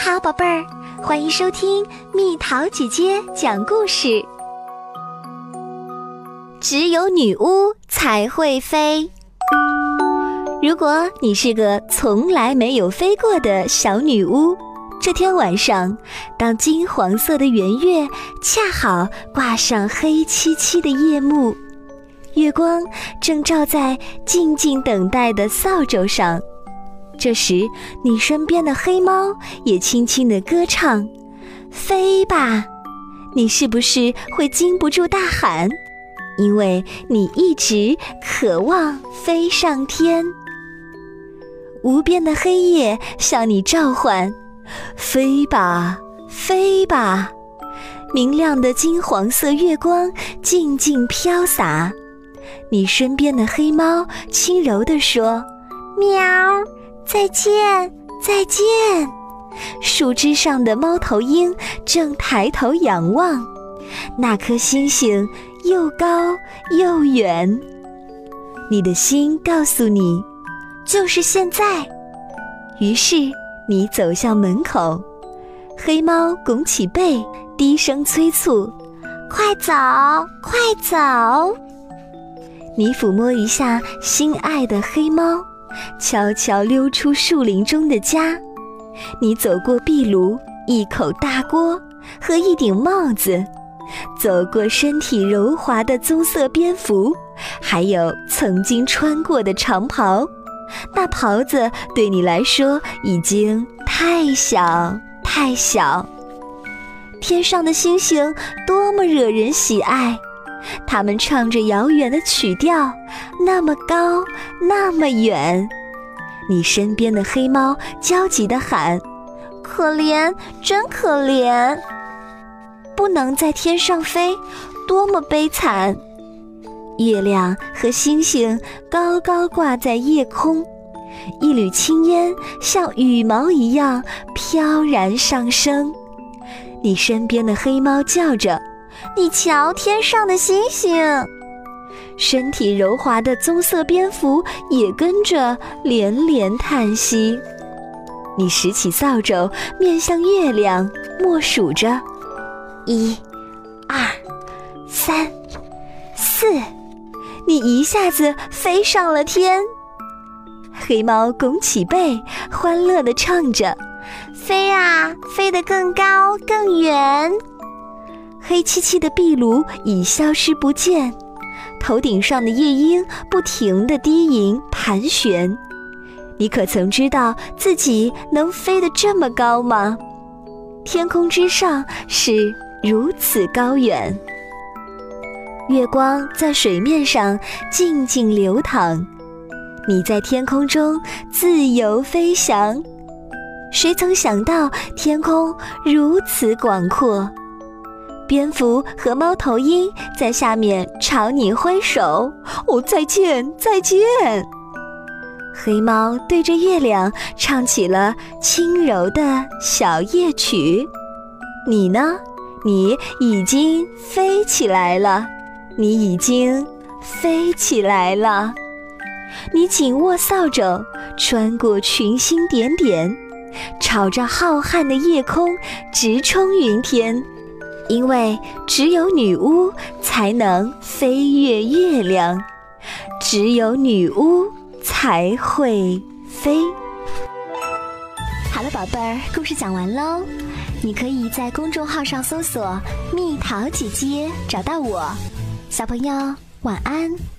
好，宝贝儿，欢迎收听蜜桃姐姐讲故事。只有女巫才会飞。如果你是个从来没有飞过的小女巫，这天晚上，当金黄色的圆月恰好挂上黑漆漆的夜幕，月光正照在静静等待的扫帚上。这时，你身边的黑猫也轻轻地歌唱：“飞吧！”你是不是会禁不住大喊？因为你一直渴望飞上天。无边的黑夜向你召唤：“飞吧，飞吧！”明亮的金黄色月光静静飘洒。你身边的黑猫轻柔地说：“喵。”再见，再见。树枝上的猫头鹰正抬头仰望，那颗星星又高又远。你的心告诉你，就是现在。于是你走向门口，黑猫拱起背，低声催促：“快走，快走！”你抚摸一下心爱的黑猫。悄悄溜出树林中的家，你走过壁炉、一口大锅和一顶帽子，走过身体柔滑的棕色蝙蝠，还有曾经穿过的长袍。那袍子对你来说已经太小太小。天上的星星多么惹人喜爱，它们唱着遥远的曲调，那么高，那么远。你身边的黑猫焦急地喊：“可怜，真可怜！不能在天上飞，多么悲惨！”月亮和星星高高挂在夜空，一缕青烟像羽毛一样飘然上升。你身边的黑猫叫着：“你瞧，天上的星星！”身体柔滑的棕色蝙蝠也跟着连连叹息。你拾起扫帚，面向月亮，默数着：一、二、三、四。你一下子飞上了天。黑猫拱起背，欢乐地唱着：“飞啊，飞得更高更远。”黑漆漆的壁炉已消失不见。头顶上的夜莺不停地低吟盘旋，你可曾知道自己能飞得这么高吗？天空之上是如此高远，月光在水面上静静流淌，你在天空中自由飞翔。谁曾想到天空如此广阔？蝙蝠和猫头鹰在下面朝你挥手，哦，再见，再见。黑猫对着月亮唱起了轻柔的小夜曲。你呢？你已经飞起来了，你已经飞起来了。你紧握扫帚，穿过群星点点，朝着浩瀚的夜空直冲云天。因为只有女巫才能飞越月亮，只有女巫才会飞。好了，宝贝儿，故事讲完喽。你可以在公众号上搜索“蜜桃姐姐”，找到我。小朋友，晚安。